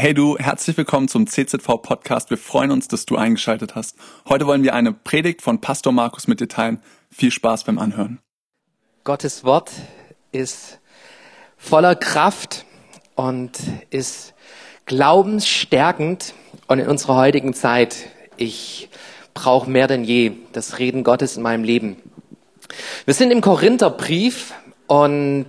Hey du, herzlich willkommen zum CZV Podcast. Wir freuen uns, dass du eingeschaltet hast. Heute wollen wir eine Predigt von Pastor Markus mit dir teilen. Viel Spaß beim Anhören. Gottes Wort ist voller Kraft und ist glaubensstärkend und in unserer heutigen Zeit, ich brauche mehr denn je das Reden Gottes in meinem Leben. Wir sind im Korintherbrief und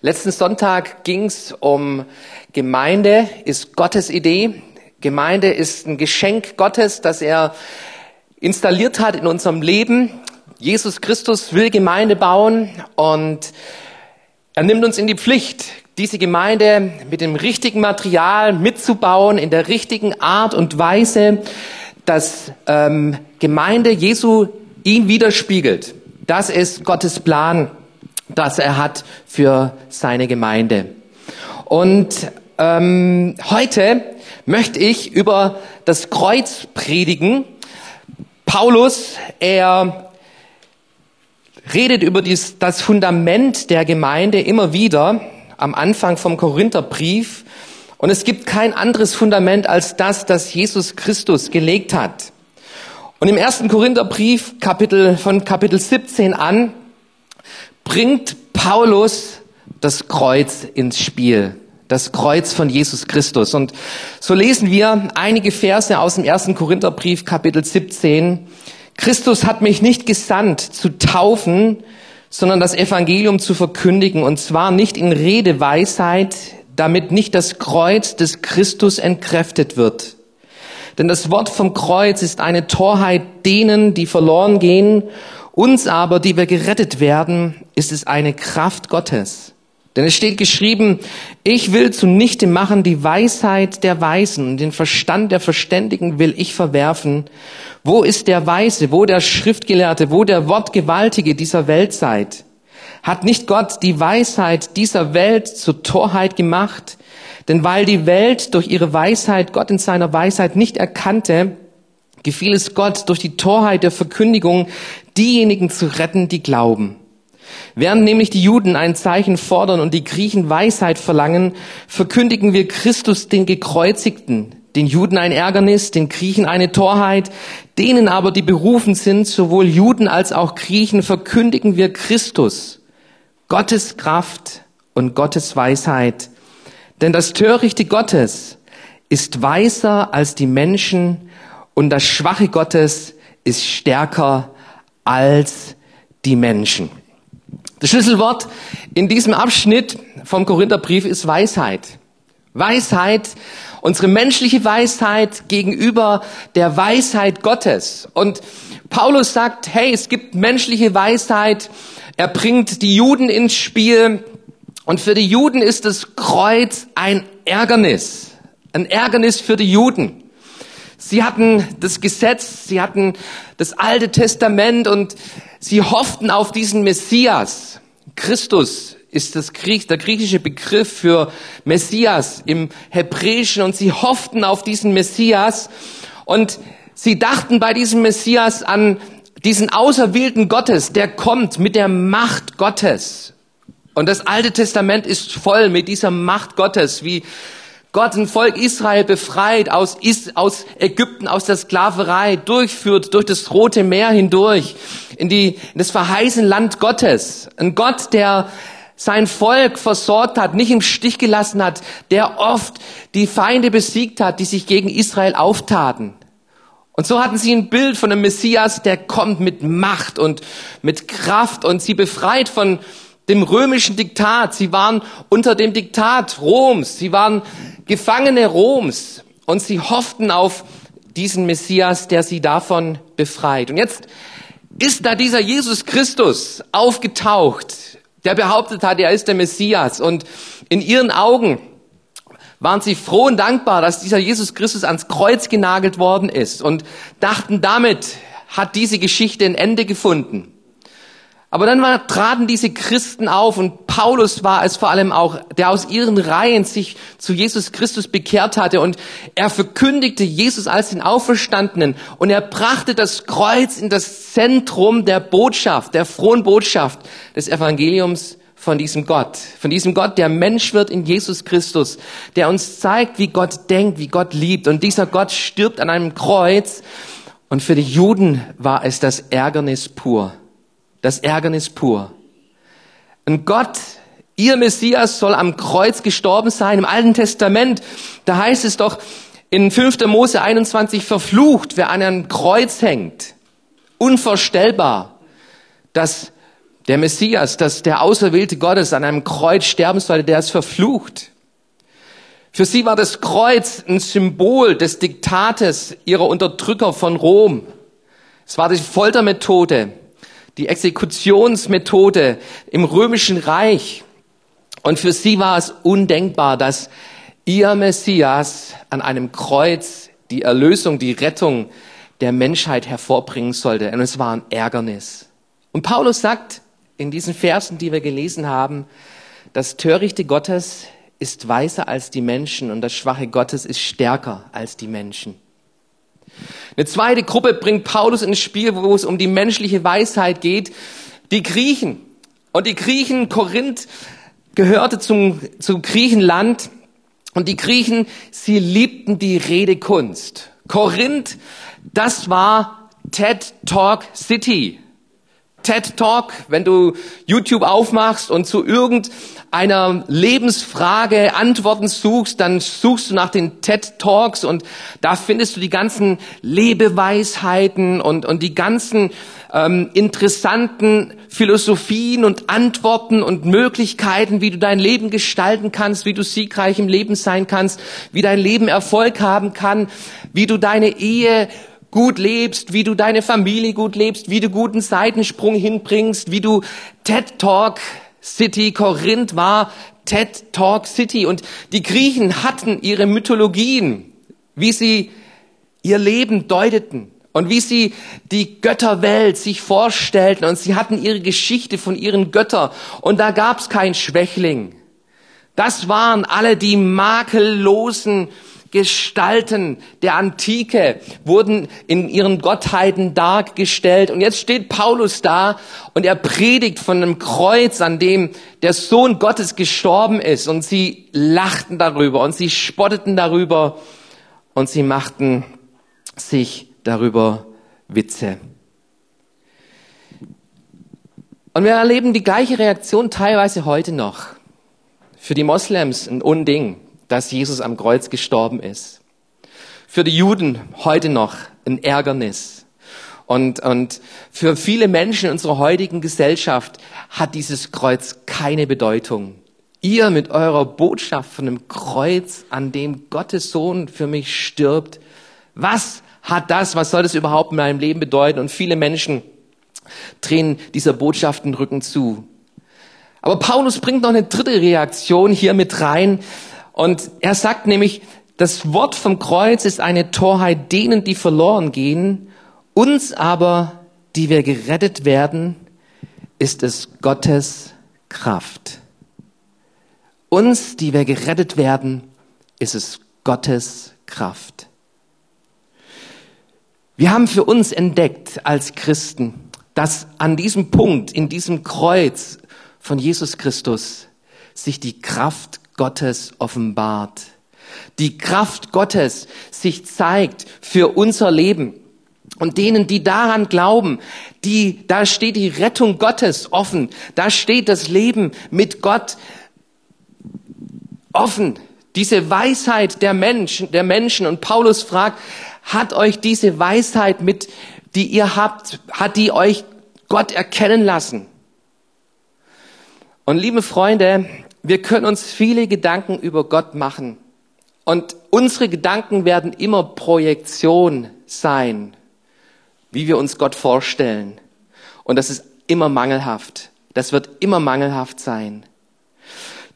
letzten Sonntag ging es um Gemeinde ist Gottes Idee. Gemeinde ist ein Geschenk Gottes, das er installiert hat in unserem Leben. Jesus Christus will Gemeinde bauen und er nimmt uns in die Pflicht, diese Gemeinde mit dem richtigen Material mitzubauen, in der richtigen Art und Weise, dass ähm, Gemeinde Jesu ihn widerspiegelt. Das ist Gottes Plan das er hat für seine Gemeinde. Und ähm, heute möchte ich über das Kreuz predigen. Paulus, er redet über dies, das Fundament der Gemeinde immer wieder am Anfang vom Korintherbrief. Und es gibt kein anderes Fundament als das, das Jesus Christus gelegt hat. Und im ersten Korintherbrief, Kapitel, von Kapitel 17 an, bringt Paulus das Kreuz ins Spiel. Das Kreuz von Jesus Christus. Und so lesen wir einige Verse aus dem ersten Korintherbrief, Kapitel 17. Christus hat mich nicht gesandt, zu taufen, sondern das Evangelium zu verkündigen, und zwar nicht in Redeweisheit, damit nicht das Kreuz des Christus entkräftet wird. Denn das Wort vom Kreuz ist eine Torheit denen, die verloren gehen, uns aber, die wir gerettet werden, ist es eine Kraft Gottes. Denn es steht geschrieben, ich will zunichte machen die Weisheit der Weisen und den Verstand der Verständigen will ich verwerfen. Wo ist der Weise, wo der Schriftgelehrte, wo der Wortgewaltige dieser Weltzeit? Hat nicht Gott die Weisheit dieser Welt zur Torheit gemacht? Denn weil die Welt durch ihre Weisheit Gott in seiner Weisheit nicht erkannte, gefiel es Gott durch die Torheit der Verkündigung, diejenigen zu retten, die glauben. Während nämlich die Juden ein Zeichen fordern und die Griechen Weisheit verlangen, verkündigen wir Christus den Gekreuzigten, den Juden ein Ärgernis, den Griechen eine Torheit, denen aber, die berufen sind, sowohl Juden als auch Griechen, verkündigen wir Christus, Gottes Kraft und Gottes Weisheit. Denn das Törichte Gottes ist weiser als die Menschen und das Schwache Gottes ist stärker als die Menschen. Das Schlüsselwort in diesem Abschnitt vom Korintherbrief ist Weisheit. Weisheit, unsere menschliche Weisheit gegenüber der Weisheit Gottes. Und Paulus sagt, hey, es gibt menschliche Weisheit. Er bringt die Juden ins Spiel. Und für die Juden ist das Kreuz ein Ärgernis. Ein Ärgernis für die Juden. Sie hatten das Gesetz, sie hatten das Alte Testament und sie hofften auf diesen Messias. Christus ist das Griech, der griechische Begriff für Messias im Hebräischen und sie hofften auf diesen Messias und sie dachten bei diesem Messias an diesen Auserwählten Gottes, der kommt mit der Macht Gottes. Und das Alte Testament ist voll mit dieser Macht Gottes, wie Gott ein Volk Israel befreit aus, aus Ägypten, aus der Sklaverei, durchführt durch das Rote Meer hindurch in, die, in das verheißene Land Gottes. Ein Gott, der sein Volk versorgt hat, nicht im Stich gelassen hat, der oft die Feinde besiegt hat, die sich gegen Israel auftaten. Und so hatten sie ein Bild von einem Messias, der kommt mit Macht und mit Kraft und sie befreit von dem römischen Diktat. Sie waren unter dem Diktat Roms. Sie waren Gefangene Roms. Und sie hofften auf diesen Messias, der sie davon befreit. Und jetzt ist da dieser Jesus Christus aufgetaucht, der behauptet hat, er ist der Messias. Und in ihren Augen waren sie froh und dankbar, dass dieser Jesus Christus ans Kreuz genagelt worden ist und dachten, damit hat diese Geschichte ein Ende gefunden. Aber dann war, traten diese Christen auf und Paulus war es vor allem auch, der aus ihren Reihen sich zu Jesus Christus bekehrt hatte und er verkündigte Jesus als den Auferstandenen und er brachte das Kreuz in das Zentrum der Botschaft, der frohen Botschaft des Evangeliums von diesem Gott, von diesem Gott, der Mensch wird in Jesus Christus, der uns zeigt, wie Gott denkt, wie Gott liebt. Und dieser Gott stirbt an einem Kreuz. Und für die Juden war es das Ärgernis pur. Das Ärgernis pur. Und Gott, ihr Messias soll am Kreuz gestorben sein. Im Alten Testament, da heißt es doch in 5. Mose 21 verflucht, wer an einem Kreuz hängt. Unvorstellbar, dass der Messias, dass der Auserwählte Gottes an einem Kreuz sterben sollte, der ist verflucht. Für sie war das Kreuz ein Symbol des Diktates ihrer Unterdrücker von Rom. Es war die Foltermethode, die Exekutionsmethode im römischen Reich. Und für sie war es undenkbar, dass ihr Messias an einem Kreuz die Erlösung, die Rettung der Menschheit hervorbringen sollte. Und es war ein Ärgernis. Und Paulus sagt, in diesen Versen, die wir gelesen haben, das Törichte Gottes ist weiser als die Menschen und das Schwache Gottes ist stärker als die Menschen. Eine zweite Gruppe bringt Paulus ins Spiel, wo es um die menschliche Weisheit geht, die Griechen. Und die Griechen, Korinth gehörte zum, zum Griechenland und die Griechen, sie liebten die Redekunst. Korinth, das war TED Talk City. TED Talk, wenn du YouTube aufmachst und zu irgendeiner Lebensfrage Antworten suchst, dann suchst du nach den TED Talks und da findest du die ganzen Lebeweisheiten und, und die ganzen ähm, interessanten Philosophien und Antworten und Möglichkeiten, wie du dein Leben gestalten kannst, wie du siegreich im Leben sein kannst, wie dein Leben Erfolg haben kann, wie du deine Ehe gut lebst, wie du deine Familie gut lebst, wie du guten Seitensprung hinbringst, wie du TED Talk City Korinth war TED Talk City. Und die Griechen hatten ihre Mythologien, wie sie ihr Leben deuteten und wie sie die Götterwelt sich vorstellten. Und sie hatten ihre Geschichte von ihren Göttern. Und da gab's kein Schwächling. Das waren alle die makellosen Gestalten der Antike wurden in ihren Gottheiten dargestellt. Und jetzt steht Paulus da und er predigt von einem Kreuz, an dem der Sohn Gottes gestorben ist. Und sie lachten darüber und sie spotteten darüber und sie machten sich darüber Witze. Und wir erleben die gleiche Reaktion teilweise heute noch. Für die Moslems ein Unding dass Jesus am Kreuz gestorben ist. Für die Juden heute noch ein Ärgernis. Und, und für viele Menschen in unserer heutigen Gesellschaft hat dieses Kreuz keine Bedeutung. Ihr mit eurer Botschaft von einem Kreuz, an dem Gottes Sohn für mich stirbt, was hat das, was soll das überhaupt in meinem Leben bedeuten? Und viele Menschen drehen dieser Botschaft den Rücken zu. Aber Paulus bringt noch eine dritte Reaktion hier mit rein, und er sagt nämlich, das Wort vom Kreuz ist eine Torheit denen, die verloren gehen. Uns aber, die wir gerettet werden, ist es Gottes Kraft. Uns, die wir gerettet werden, ist es Gottes Kraft. Wir haben für uns entdeckt als Christen, dass an diesem Punkt, in diesem Kreuz von Jesus Christus, sich die Kraft Gottes offenbart. Die Kraft Gottes sich zeigt für unser Leben. Und denen, die daran glauben, die, da steht die Rettung Gottes offen. Da steht das Leben mit Gott offen. Diese Weisheit der Menschen, der Menschen. Und Paulus fragt, hat euch diese Weisheit mit, die ihr habt, hat die euch Gott erkennen lassen? Und liebe Freunde, wir können uns viele Gedanken über Gott machen. Und unsere Gedanken werden immer Projektion sein, wie wir uns Gott vorstellen. Und das ist immer mangelhaft. Das wird immer mangelhaft sein.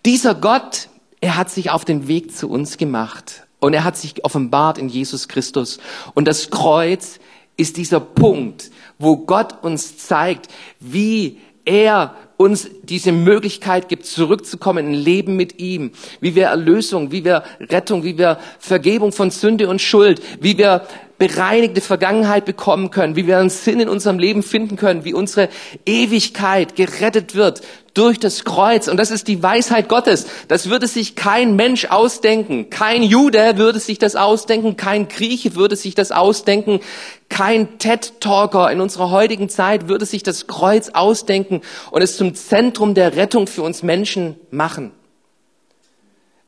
Dieser Gott, er hat sich auf den Weg zu uns gemacht und er hat sich offenbart in Jesus Christus. Und das Kreuz ist dieser Punkt, wo Gott uns zeigt, wie er uns diese Möglichkeit gibt, zurückzukommen in Leben mit ihm, wie wir Erlösung, wie wir Rettung, wie wir Vergebung von Sünde und Schuld, wie wir bereinigte Vergangenheit bekommen können, wie wir einen Sinn in unserem Leben finden können, wie unsere Ewigkeit gerettet wird durch das Kreuz. Und das ist die Weisheit Gottes. Das würde sich kein Mensch ausdenken. Kein Jude würde sich das ausdenken. Kein Grieche würde sich das ausdenken. Kein TED-Talker in unserer heutigen Zeit würde sich das Kreuz ausdenken und es zum Zentrum der Rettung für uns Menschen machen.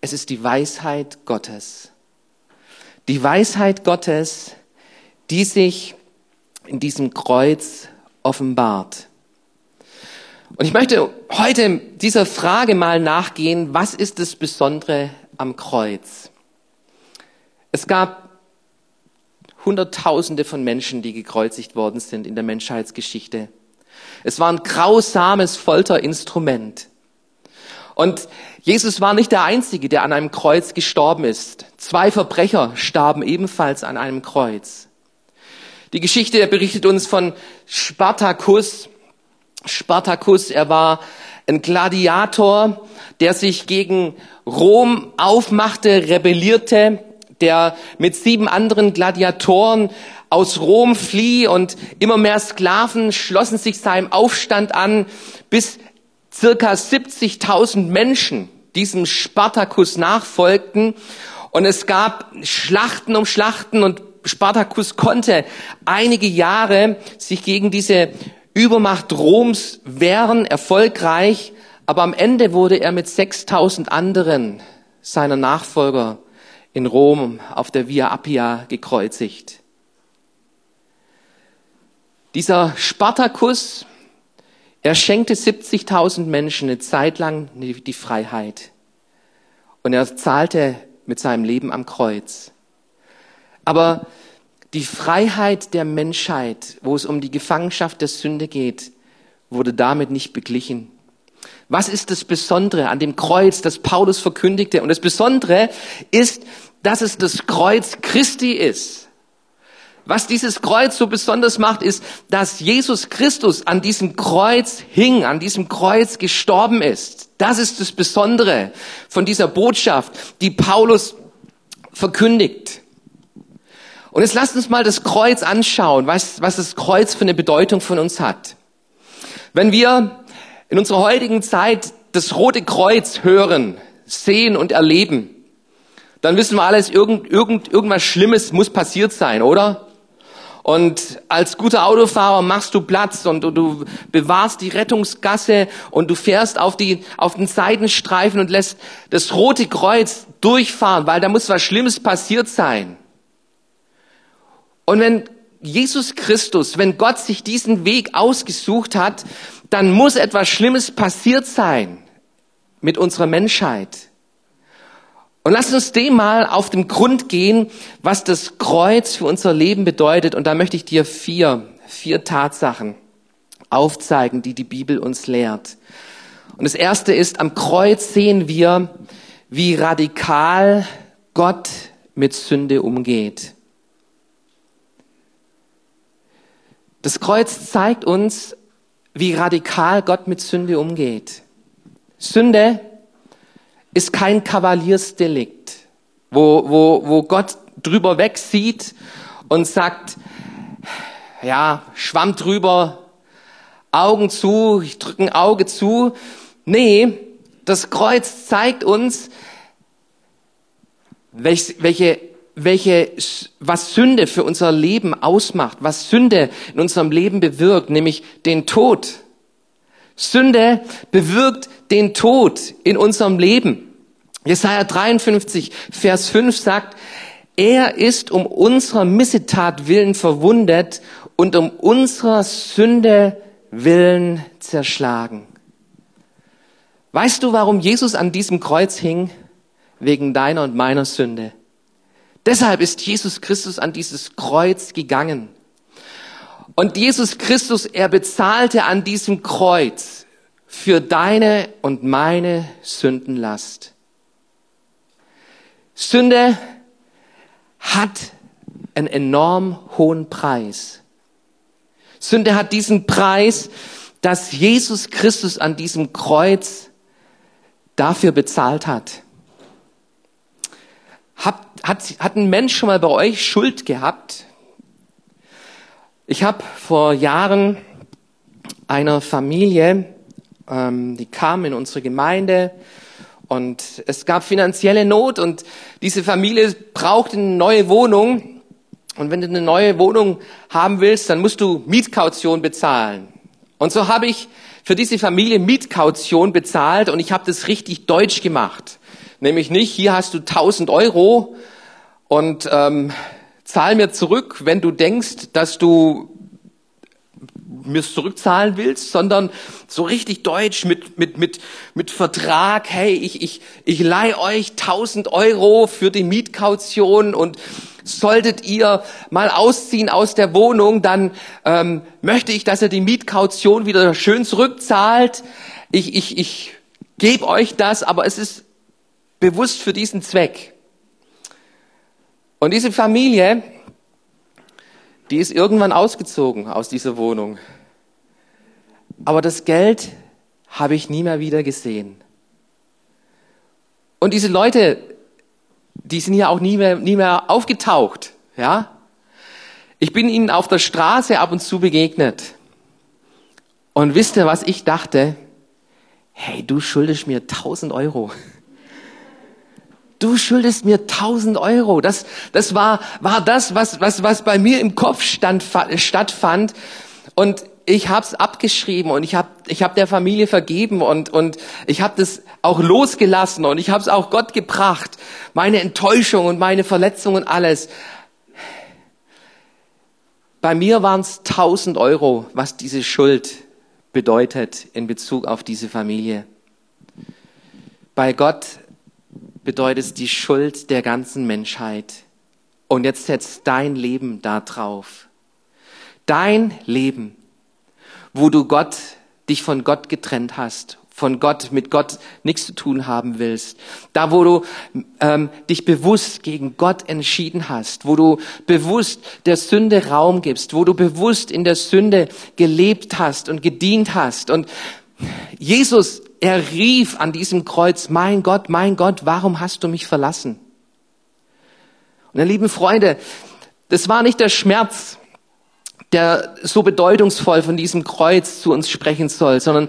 Es ist die Weisheit Gottes. Die Weisheit Gottes, die sich in diesem Kreuz offenbart. Und ich möchte heute dieser Frage mal nachgehen, was ist das Besondere am Kreuz? Es gab Hunderttausende von Menschen, die gekreuzigt worden sind in der Menschheitsgeschichte. Es war ein grausames Folterinstrument. Und Jesus war nicht der Einzige, der an einem Kreuz gestorben ist. Zwei Verbrecher starben ebenfalls an einem Kreuz. Die Geschichte berichtet uns von Spartacus, Spartacus, er war ein Gladiator, der sich gegen Rom aufmachte, rebellierte, der mit sieben anderen Gladiatoren aus Rom flieh und immer mehr Sklaven schlossen sich seinem Aufstand an, bis circa 70.000 Menschen diesem Spartacus nachfolgten und es gab Schlachten um Schlachten und Spartacus konnte einige Jahre sich gegen diese Übermacht Roms wären erfolgreich, aber am Ende wurde er mit 6000 anderen seiner Nachfolger in Rom auf der Via Appia gekreuzigt. Dieser Spartacus, er schenkte 70.000 Menschen eine Zeit lang die Freiheit. Und er zahlte mit seinem Leben am Kreuz. Aber die Freiheit der Menschheit, wo es um die Gefangenschaft der Sünde geht, wurde damit nicht beglichen. Was ist das Besondere an dem Kreuz, das Paulus verkündigte? Und das Besondere ist, dass es das Kreuz Christi ist. Was dieses Kreuz so besonders macht, ist, dass Jesus Christus an diesem Kreuz hing, an diesem Kreuz gestorben ist. Das ist das Besondere von dieser Botschaft, die Paulus verkündigt. Und jetzt lasst uns mal das Kreuz anschauen, was, was das Kreuz für eine Bedeutung von uns hat. Wenn wir in unserer heutigen Zeit das Rote Kreuz hören, sehen und erleben, dann wissen wir alles, irgend, irgend, irgendwas Schlimmes muss passiert sein, oder? Und als guter Autofahrer machst du Platz und du, du bewahrst die Rettungsgasse und du fährst auf, die, auf den Seitenstreifen und lässt das Rote Kreuz durchfahren, weil da muss was Schlimmes passiert sein. Und wenn Jesus Christus, wenn Gott sich diesen Weg ausgesucht hat, dann muss etwas Schlimmes passiert sein mit unserer Menschheit. Und lass uns dem mal auf den Grund gehen, was das Kreuz für unser Leben bedeutet. Und da möchte ich dir vier, vier Tatsachen aufzeigen, die die Bibel uns lehrt. Und das erste ist, am Kreuz sehen wir, wie radikal Gott mit Sünde umgeht. Das Kreuz zeigt uns, wie radikal Gott mit Sünde umgeht. Sünde ist kein Kavaliersdelikt, wo, wo, wo Gott drüber wegsieht und sagt, ja, Schwamm drüber, Augen zu, ich drücke ein Auge zu. Nee, das Kreuz zeigt uns, welche, welche welche, was Sünde für unser Leben ausmacht, was Sünde in unserem Leben bewirkt, nämlich den Tod. Sünde bewirkt den Tod in unserem Leben. Jesaja 53, Vers 5 sagt, er ist um unserer Missetat willen verwundet und um unserer Sünde willen zerschlagen. Weißt du, warum Jesus an diesem Kreuz hing? Wegen deiner und meiner Sünde. Deshalb ist Jesus Christus an dieses Kreuz gegangen. Und Jesus Christus, er bezahlte an diesem Kreuz für deine und meine Sündenlast. Sünde hat einen enorm hohen Preis. Sünde hat diesen Preis, dass Jesus Christus an diesem Kreuz dafür bezahlt hat. Hat, hat, hat ein Mensch schon mal bei euch Schuld gehabt? Ich habe vor Jahren einer Familie, ähm, die kam in unsere Gemeinde und es gab finanzielle Not und diese Familie brauchte eine neue Wohnung. Und wenn du eine neue Wohnung haben willst, dann musst du Mietkaution bezahlen. Und so habe ich für diese Familie Mietkaution bezahlt und ich habe das richtig deutsch gemacht. Nämlich nicht, hier hast du 1000 Euro und ähm, zahl mir zurück, wenn du denkst, dass du mir zurückzahlen willst, sondern so richtig deutsch mit, mit, mit, mit Vertrag, hey, ich, ich, ich leih euch 1000 Euro für die Mietkaution und solltet ihr mal ausziehen aus der Wohnung, dann ähm, möchte ich, dass ihr die Mietkaution wieder schön zurückzahlt. Ich, ich, ich gebe euch das, aber es ist bewusst für diesen Zweck. Und diese Familie, die ist irgendwann ausgezogen aus dieser Wohnung. Aber das Geld habe ich nie mehr wieder gesehen. Und diese Leute, die sind hier auch nie mehr, nie mehr aufgetaucht, ja. Ich bin ihnen auf der Straße ab und zu begegnet. Und wisst ihr, was ich dachte? Hey, du schuldest mir 1000 Euro du schuldest mir 1000 Euro. Das, das war, war das, was, was, was bei mir im Kopf stand, stattfand. Und ich habe es abgeschrieben und ich habe ich hab der Familie vergeben und, und ich habe das auch losgelassen und ich habe es auch Gott gebracht. Meine Enttäuschung und meine Verletzung und alles. Bei mir waren es 1000 Euro, was diese Schuld bedeutet in Bezug auf diese Familie. Bei Gott bedeutet die Schuld der ganzen Menschheit. Und jetzt setzt dein Leben da drauf. Dein Leben, wo du Gott, dich von Gott getrennt hast, von Gott, mit Gott nichts zu tun haben willst. Da, wo du ähm, dich bewusst gegen Gott entschieden hast, wo du bewusst der Sünde Raum gibst, wo du bewusst in der Sünde gelebt hast und gedient hast. Und Jesus er rief an diesem Kreuz, mein Gott, mein Gott, warum hast du mich verlassen? Und ihr lieben Freunde, das war nicht der Schmerz, der so bedeutungsvoll von diesem Kreuz zu uns sprechen soll, sondern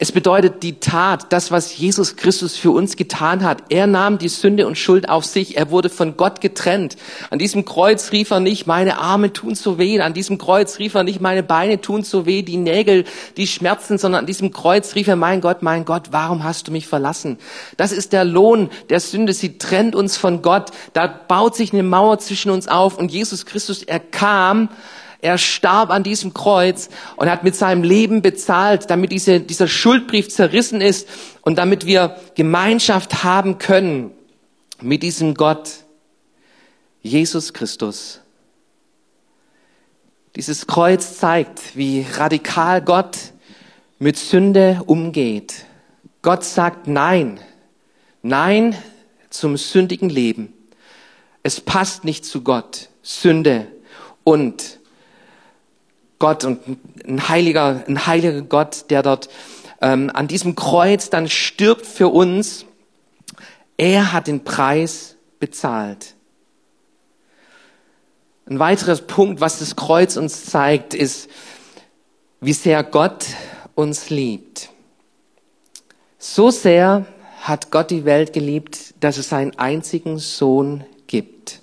es bedeutet die Tat, das, was Jesus Christus für uns getan hat. Er nahm die Sünde und Schuld auf sich. Er wurde von Gott getrennt. An diesem Kreuz rief er nicht, meine Arme tun so weh. An diesem Kreuz rief er nicht, meine Beine tun so weh, die Nägel, die schmerzen, sondern an diesem Kreuz rief er, mein Gott, mein Gott, warum hast du mich verlassen? Das ist der Lohn der Sünde. Sie trennt uns von Gott. Da baut sich eine Mauer zwischen uns auf und Jesus Christus, er kam, er starb an diesem Kreuz und hat mit seinem Leben bezahlt, damit diese, dieser Schuldbrief zerrissen ist und damit wir Gemeinschaft haben können mit diesem Gott, Jesus Christus. Dieses Kreuz zeigt, wie radikal Gott mit Sünde umgeht. Gott sagt Nein. Nein zum sündigen Leben. Es passt nicht zu Gott. Sünde und Gott und ein heiliger, ein heiliger Gott, der dort ähm, an diesem Kreuz dann stirbt für uns. Er hat den Preis bezahlt. Ein weiterer Punkt, was das Kreuz uns zeigt, ist, wie sehr Gott uns liebt. So sehr hat Gott die Welt geliebt, dass es seinen einzigen Sohn gibt.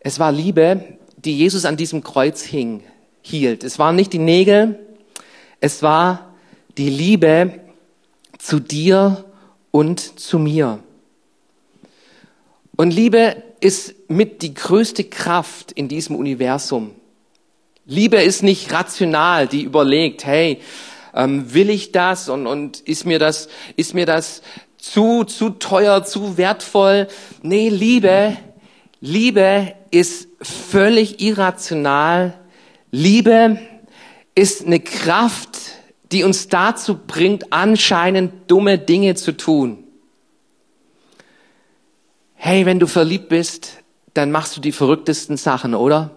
Es war Liebe, die Jesus an diesem Kreuz hing, hielt. Es waren nicht die Nägel, es war die Liebe zu dir und zu mir. Und Liebe ist mit die größte Kraft in diesem Universum. Liebe ist nicht rational, die überlegt, hey, ähm, will ich das und, und ist mir das, ist mir das zu, zu teuer, zu wertvoll? Nee, Liebe, Liebe ist völlig irrational. Liebe ist eine Kraft, die uns dazu bringt, anscheinend dumme Dinge zu tun. Hey, wenn du verliebt bist, dann machst du die verrücktesten Sachen, oder?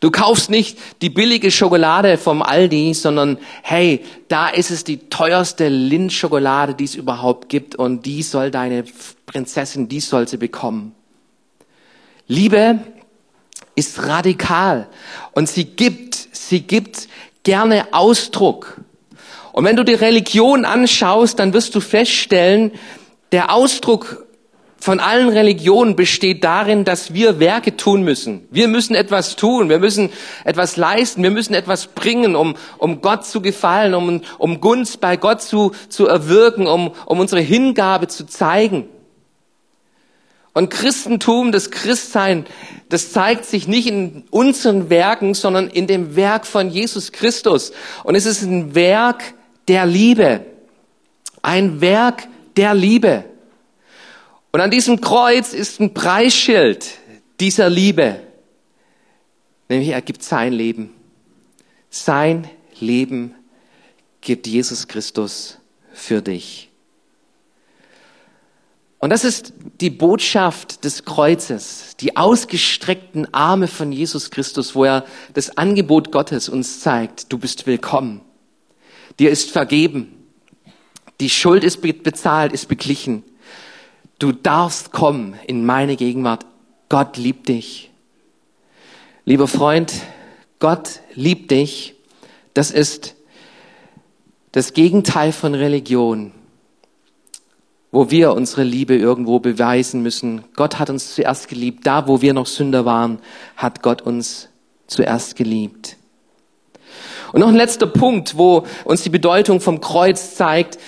Du kaufst nicht die billige Schokolade vom Aldi, sondern hey, da ist es die teuerste Lindschokolade, die es überhaupt gibt und die soll deine Prinzessin, die soll sie bekommen. Liebe ist radikal und sie gibt, sie gibt gerne Ausdruck. Und wenn du die Religion anschaust, dann wirst du feststellen, der Ausdruck von allen Religionen besteht darin, dass wir Werke tun müssen. Wir müssen etwas tun, wir müssen etwas leisten, wir müssen etwas bringen, um, um Gott zu gefallen, um, um Gunst bei Gott zu, zu erwirken, um, um unsere Hingabe zu zeigen. Und Christentum, das Christsein, das zeigt sich nicht in unseren Werken, sondern in dem Werk von Jesus Christus. Und es ist ein Werk der Liebe. Ein Werk der Liebe. Und an diesem Kreuz ist ein Preisschild dieser Liebe. Nämlich er gibt sein Leben. Sein Leben gibt Jesus Christus für dich. Und das ist die Botschaft des Kreuzes, die ausgestreckten Arme von Jesus Christus, wo er das Angebot Gottes uns zeigt. Du bist willkommen. Dir ist vergeben. Die Schuld ist bezahlt, ist beglichen. Du darfst kommen in meine Gegenwart. Gott liebt dich. Lieber Freund, Gott liebt dich. Das ist das Gegenteil von Religion, wo wir unsere Liebe irgendwo beweisen müssen. Gott hat uns zuerst geliebt. Da, wo wir noch Sünder waren, hat Gott uns zuerst geliebt. Und noch ein letzter Punkt, wo uns die Bedeutung vom Kreuz zeigt.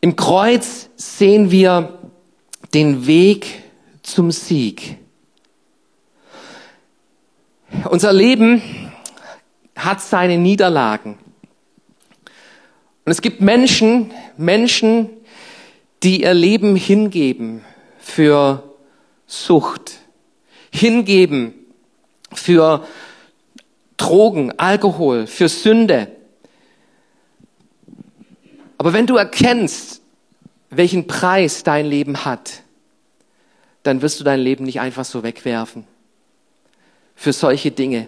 Im Kreuz sehen wir den Weg zum Sieg. Unser Leben hat seine Niederlagen. Und es gibt Menschen, Menschen, die ihr Leben hingeben für Sucht, hingeben für Drogen, Alkohol, für Sünde. Aber wenn du erkennst, welchen Preis dein Leben hat, dann wirst du dein Leben nicht einfach so wegwerfen für solche Dinge.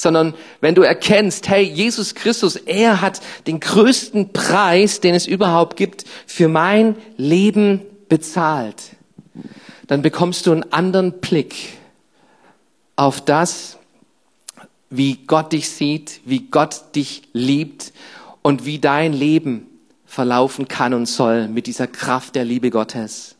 Sondern wenn du erkennst, hey, Jesus Christus, er hat den größten Preis, den es überhaupt gibt, für mein Leben bezahlt, dann bekommst du einen anderen Blick auf das, wie Gott dich sieht, wie Gott dich liebt und wie dein Leben verlaufen kann und soll mit dieser Kraft der Liebe Gottes.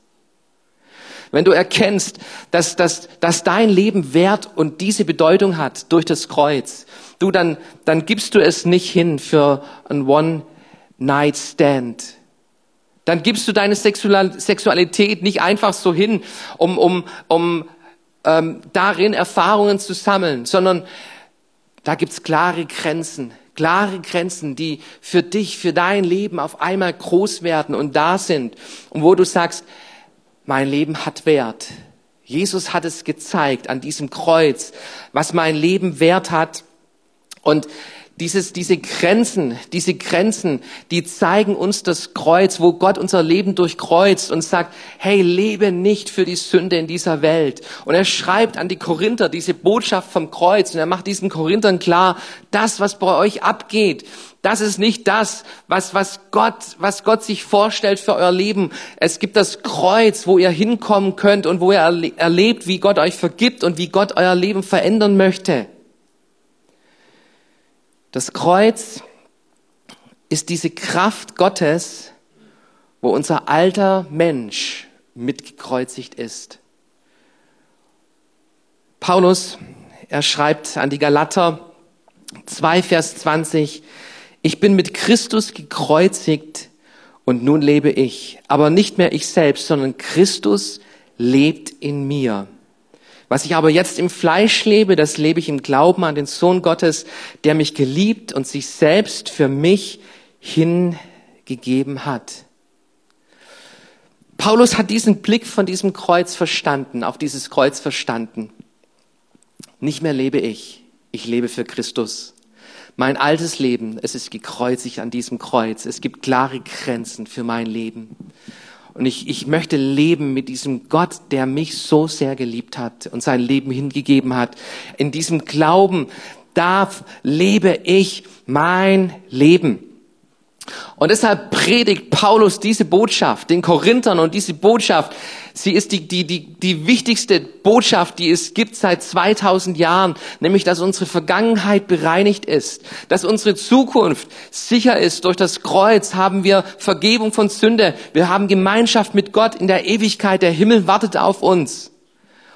Wenn du erkennst, dass, dass, dass dein Leben Wert und diese Bedeutung hat durch das Kreuz, du dann, dann gibst du es nicht hin für ein One-Night-Stand. Dann gibst du deine Sexualität nicht einfach so hin, um, um, um ähm, darin Erfahrungen zu sammeln, sondern da gibt's klare Grenzen, klare Grenzen, die für dich, für dein Leben auf einmal groß werden und da sind und wo du sagst, mein Leben hat Wert. Jesus hat es gezeigt an diesem Kreuz, was mein Leben wert hat. Und dieses, diese Grenzen, diese Grenzen, die zeigen uns das Kreuz, wo Gott unser Leben durchkreuzt und sagt, hey, lebe nicht für die Sünde in dieser Welt. Und er schreibt an die Korinther diese Botschaft vom Kreuz und er macht diesen Korinthern klar, das, was bei euch abgeht, das ist nicht das, was, was Gott, was Gott sich vorstellt für euer Leben. Es gibt das Kreuz, wo ihr hinkommen könnt und wo ihr erlebt, wie Gott euch vergibt und wie Gott euer Leben verändern möchte. Das Kreuz ist diese Kraft Gottes, wo unser alter Mensch mitgekreuzigt ist. Paulus, er schreibt an die Galater 2, Vers 20, ich bin mit Christus gekreuzigt und nun lebe ich, aber nicht mehr ich selbst, sondern Christus lebt in mir. Was ich aber jetzt im Fleisch lebe, das lebe ich im Glauben an den Sohn Gottes, der mich geliebt und sich selbst für mich hingegeben hat. Paulus hat diesen Blick von diesem Kreuz verstanden, auf dieses Kreuz verstanden. Nicht mehr lebe ich, ich lebe für Christus. Mein altes Leben, es ist gekreuzigt an diesem Kreuz. Es gibt klare Grenzen für mein Leben. Und ich, ich möchte leben mit diesem Gott, der mich so sehr geliebt hat und sein Leben hingegeben hat. In diesem Glauben darf, lebe ich mein Leben. Und deshalb predigt Paulus diese Botschaft den Korinthern und diese Botschaft Sie ist die, die, die, die wichtigste Botschaft, die es gibt seit 2000 Jahren, nämlich, dass unsere Vergangenheit bereinigt ist, dass unsere Zukunft sicher ist. Durch das Kreuz haben wir Vergebung von Sünde. Wir haben Gemeinschaft mit Gott in der Ewigkeit. Der Himmel wartet auf uns.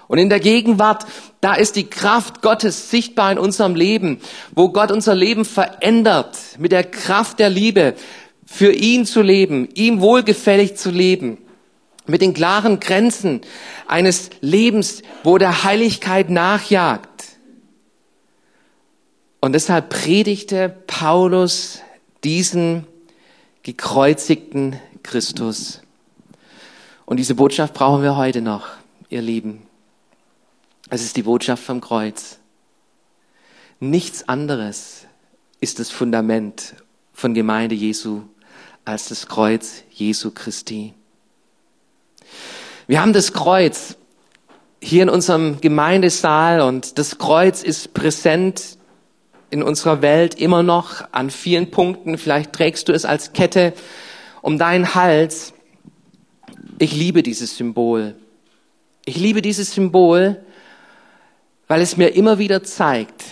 Und in der Gegenwart, da ist die Kraft Gottes sichtbar in unserem Leben, wo Gott unser Leben verändert mit der Kraft der Liebe, für ihn zu leben, ihm wohlgefällig zu leben mit den klaren Grenzen eines Lebens, wo der Heiligkeit nachjagt. Und deshalb predigte Paulus diesen gekreuzigten Christus. Und diese Botschaft brauchen wir heute noch, ihr Lieben. Es ist die Botschaft vom Kreuz. Nichts anderes ist das Fundament von Gemeinde Jesu als das Kreuz Jesu Christi. Wir haben das Kreuz hier in unserem Gemeindesaal und das Kreuz ist präsent in unserer Welt immer noch an vielen Punkten. Vielleicht trägst du es als Kette um deinen Hals. Ich liebe dieses Symbol. Ich liebe dieses Symbol, weil es mir immer wieder zeigt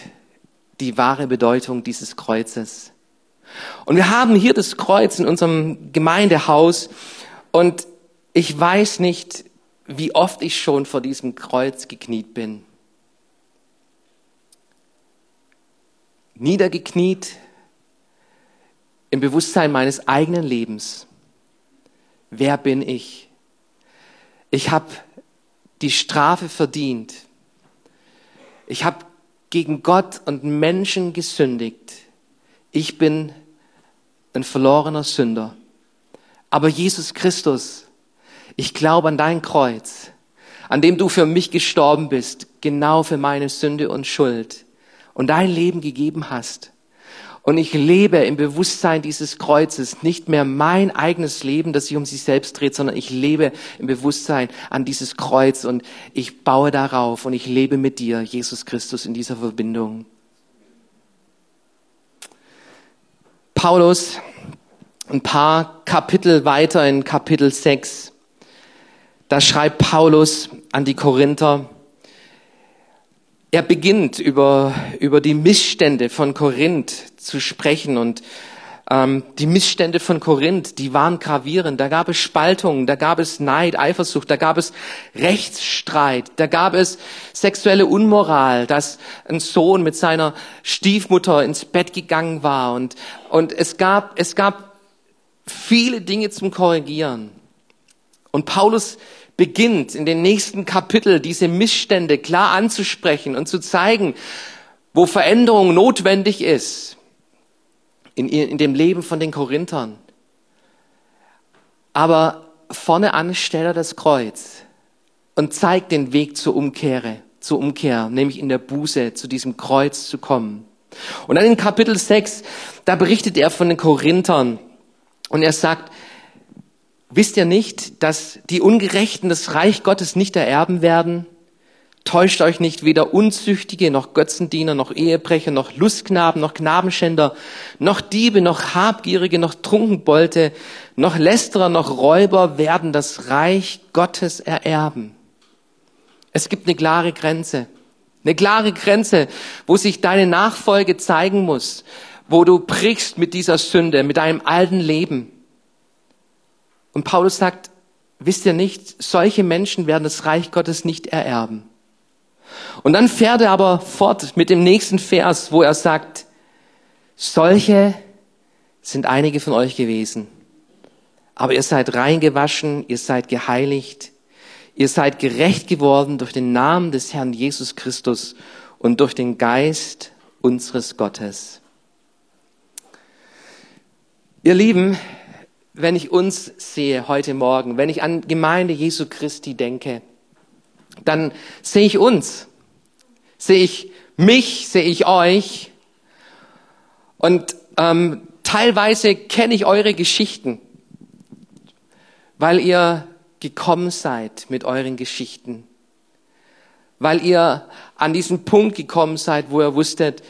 die wahre Bedeutung dieses Kreuzes. Und wir haben hier das Kreuz in unserem Gemeindehaus und ich weiß nicht, wie oft ich schon vor diesem Kreuz gekniet bin. Niedergekniet im Bewusstsein meines eigenen Lebens. Wer bin ich? Ich habe die Strafe verdient. Ich habe gegen Gott und Menschen gesündigt. Ich bin ein verlorener Sünder. Aber Jesus Christus ich glaube an dein Kreuz, an dem du für mich gestorben bist, genau für meine Sünde und Schuld und dein Leben gegeben hast. Und ich lebe im Bewusstsein dieses Kreuzes, nicht mehr mein eigenes Leben, das sich um sich selbst dreht, sondern ich lebe im Bewusstsein an dieses Kreuz und ich baue darauf und ich lebe mit dir, Jesus Christus, in dieser Verbindung. Paulus, ein paar Kapitel weiter in Kapitel 6, da schreibt Paulus an die Korinther, er beginnt über, über die Missstände von Korinth zu sprechen und ähm, die Missstände von Korinth, die waren gravierend. Da gab es Spaltungen, da gab es Neid, Eifersucht, da gab es Rechtsstreit, da gab es sexuelle Unmoral, dass ein Sohn mit seiner Stiefmutter ins Bett gegangen war und, und es gab, es gab viele Dinge zum Korrigieren. Und Paulus beginnt in den nächsten Kapitel diese Missstände klar anzusprechen und zu zeigen, wo Veränderung notwendig ist in, in dem Leben von den Korinthern. Aber vorne an stellt er das Kreuz und zeigt den Weg zur Umkehre, zur Umkehr, nämlich in der Buße zu diesem Kreuz zu kommen. Und dann in Kapitel 6, da berichtet er von den Korinthern und er sagt, Wisst ihr nicht, dass die Ungerechten das Reich Gottes nicht ererben werden? Täuscht euch nicht weder Unzüchtige, noch Götzendiener, noch Ehebrecher, noch Lustknaben, noch Knabenschänder, noch Diebe, noch Habgierige, noch Trunkenbolte, noch Lästerer, noch Räuber werden das Reich Gottes ererben. Es gibt eine klare Grenze. Eine klare Grenze, wo sich deine Nachfolge zeigen muss, wo du brichst mit dieser Sünde, mit deinem alten Leben. Und Paulus sagt, wisst ihr nicht, solche Menschen werden das Reich Gottes nicht ererben. Und dann fährt er aber fort mit dem nächsten Vers, wo er sagt, solche sind einige von euch gewesen. Aber ihr seid reingewaschen, ihr seid geheiligt, ihr seid gerecht geworden durch den Namen des Herrn Jesus Christus und durch den Geist unseres Gottes. Ihr Lieben, wenn ich uns sehe heute Morgen, wenn ich an Gemeinde Jesu Christi denke, dann sehe ich uns, sehe ich mich, sehe ich euch. Und ähm, teilweise kenne ich eure Geschichten, weil ihr gekommen seid mit euren Geschichten, weil ihr an diesen Punkt gekommen seid, wo ihr wusstet,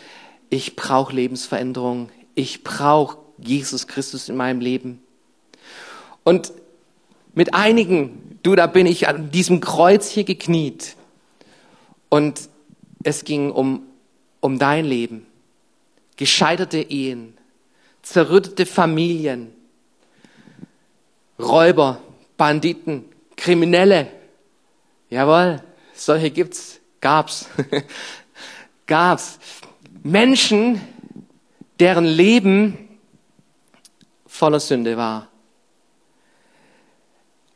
ich brauche Lebensveränderung, ich brauche Jesus Christus in meinem Leben. Und mit einigen Du, da bin ich an diesem Kreuz hier gekniet. Und es ging um, um dein Leben. Gescheiterte Ehen, zerrüttete Familien, Räuber, Banditen, Kriminelle. Jawohl, solche gibt's, gab's, gab's. Menschen, deren Leben voller Sünde war.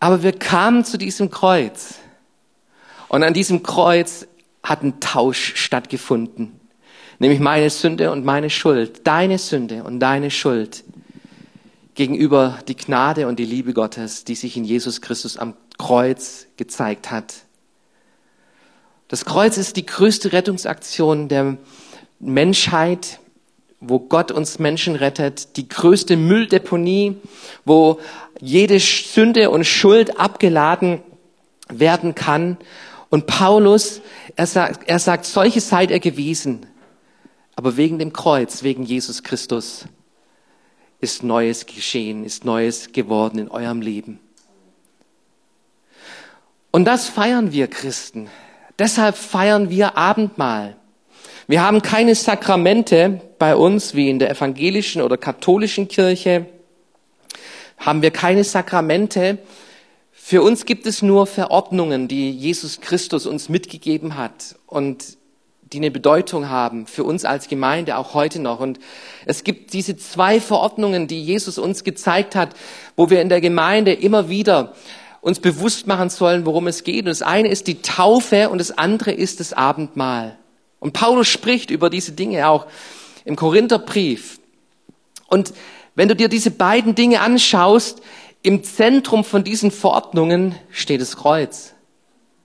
Aber wir kamen zu diesem Kreuz. Und an diesem Kreuz hat ein Tausch stattgefunden. Nämlich meine Sünde und meine Schuld. Deine Sünde und deine Schuld. Gegenüber die Gnade und die Liebe Gottes, die sich in Jesus Christus am Kreuz gezeigt hat. Das Kreuz ist die größte Rettungsaktion der Menschheit, wo Gott uns Menschen rettet, die größte Mülldeponie, wo jede Sünde und Schuld abgeladen werden kann. Und Paulus, er sagt, er sagt, solche seid ihr gewesen. Aber wegen dem Kreuz, wegen Jesus Christus, ist Neues geschehen, ist Neues geworden in eurem Leben. Und das feiern wir Christen. Deshalb feiern wir Abendmahl. Wir haben keine Sakramente bei uns wie in der evangelischen oder katholischen Kirche. Haben wir keine Sakramente. Für uns gibt es nur Verordnungen, die Jesus Christus uns mitgegeben hat und die eine Bedeutung haben für uns als Gemeinde auch heute noch. Und es gibt diese zwei Verordnungen, die Jesus uns gezeigt hat, wo wir in der Gemeinde immer wieder uns bewusst machen sollen, worum es geht. Und das eine ist die Taufe und das andere ist das Abendmahl. Und Paulus spricht über diese Dinge auch im Korintherbrief. Und wenn du dir diese beiden Dinge anschaust, im Zentrum von diesen Verordnungen steht das Kreuz.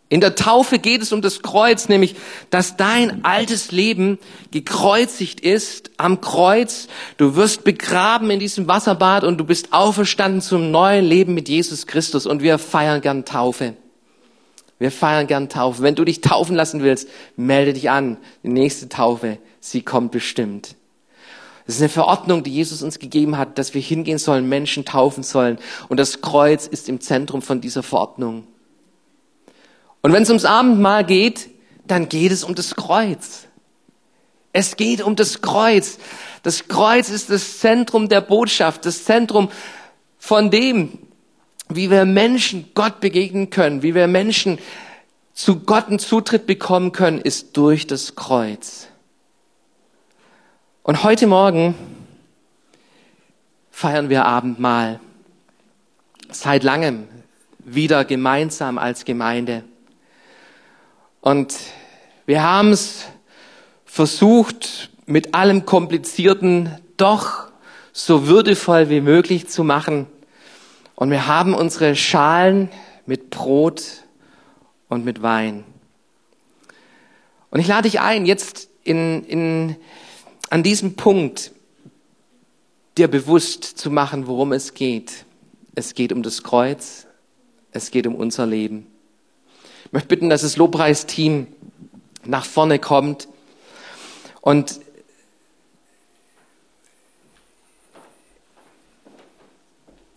In der Taufe geht es um das Kreuz, nämlich, dass dein altes Leben gekreuzigt ist am Kreuz. Du wirst begraben in diesem Wasserbad und du bist auferstanden zum neuen Leben mit Jesus Christus. Und wir feiern gern Taufe. Wir feiern gern Taufe. Wenn du dich taufen lassen willst, melde dich an. Die nächste Taufe, sie kommt bestimmt. Das ist eine Verordnung, die Jesus uns gegeben hat, dass wir hingehen sollen, Menschen taufen sollen. Und das Kreuz ist im Zentrum von dieser Verordnung. Und wenn es ums Abendmahl geht, dann geht es um das Kreuz. Es geht um das Kreuz. Das Kreuz ist das Zentrum der Botschaft, das Zentrum von dem, wie wir Menschen Gott begegnen können, wie wir Menschen zu Gott einen Zutritt bekommen können, ist durch das Kreuz. Und heute Morgen feiern wir Abendmahl. Seit langem wieder gemeinsam als Gemeinde. Und wir haben es versucht, mit allem Komplizierten doch so würdevoll wie möglich zu machen. Und wir haben unsere Schalen mit Brot und mit Wein. Und ich lade dich ein, jetzt in, in, an diesem Punkt dir bewusst zu machen, worum es geht. Es geht um das Kreuz, es geht um unser Leben. Ich möchte bitten, dass das Lobpreisteam nach vorne kommt und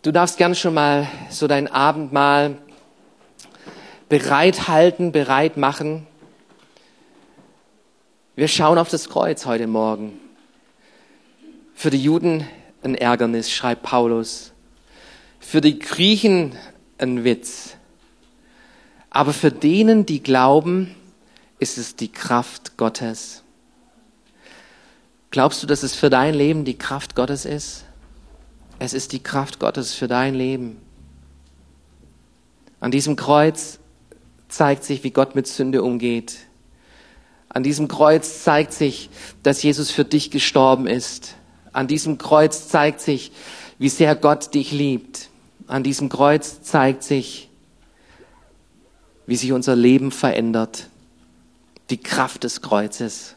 du darfst gern schon mal so dein Abendmahl bereithalten, bereit machen. Wir schauen auf das Kreuz heute Morgen. Für die Juden ein Ärgernis, schreibt Paulus. Für die Griechen ein Witz. Aber für denen, die glauben, ist es die Kraft Gottes. Glaubst du, dass es für dein Leben die Kraft Gottes ist? Es ist die Kraft Gottes für dein Leben. An diesem Kreuz zeigt sich, wie Gott mit Sünde umgeht. An diesem Kreuz zeigt sich, dass Jesus für dich gestorben ist. An diesem Kreuz zeigt sich, wie sehr Gott dich liebt. An diesem Kreuz zeigt sich, wie sich unser Leben verändert. Die Kraft des Kreuzes.